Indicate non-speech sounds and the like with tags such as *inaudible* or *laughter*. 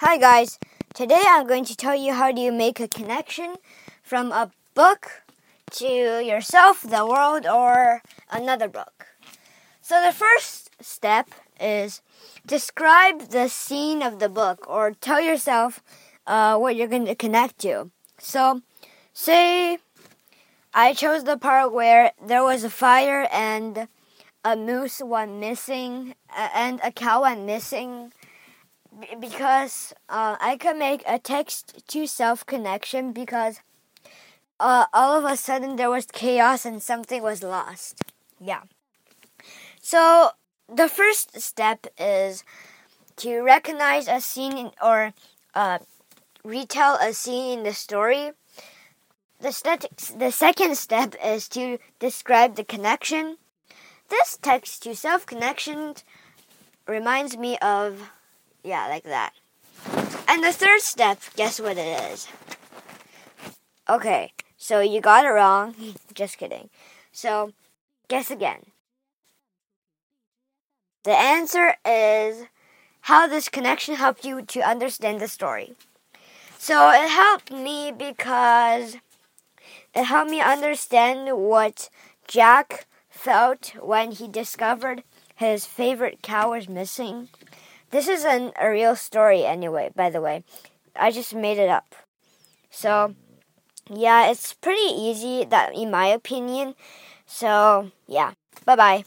Hi guys, today I'm going to tell you how do you make a connection from a book to yourself, the world, or another book. So the first step is describe the scene of the book or tell yourself uh, what you're going to connect to. So say I chose the part where there was a fire and a moose went missing and a cow went missing because uh, I could make a text to self connection because uh, all of a sudden there was chaos and something was lost. Yeah. So the first step is to recognize a scene or uh, retell a scene in the story. The, st- the second step is to describe the connection. This text to self connection reminds me of, yeah, like that. And the third step, guess what it is? Okay, so you got it wrong. *laughs* Just kidding. So, guess again. The answer is how this connection helped you to understand the story. So, it helped me because it helped me understand what Jack felt when he discovered his favorite cow was missing. This is an, a real story, anyway, by the way. I just made it up. So, yeah, it's pretty easy, that in my opinion. So, yeah. Bye bye.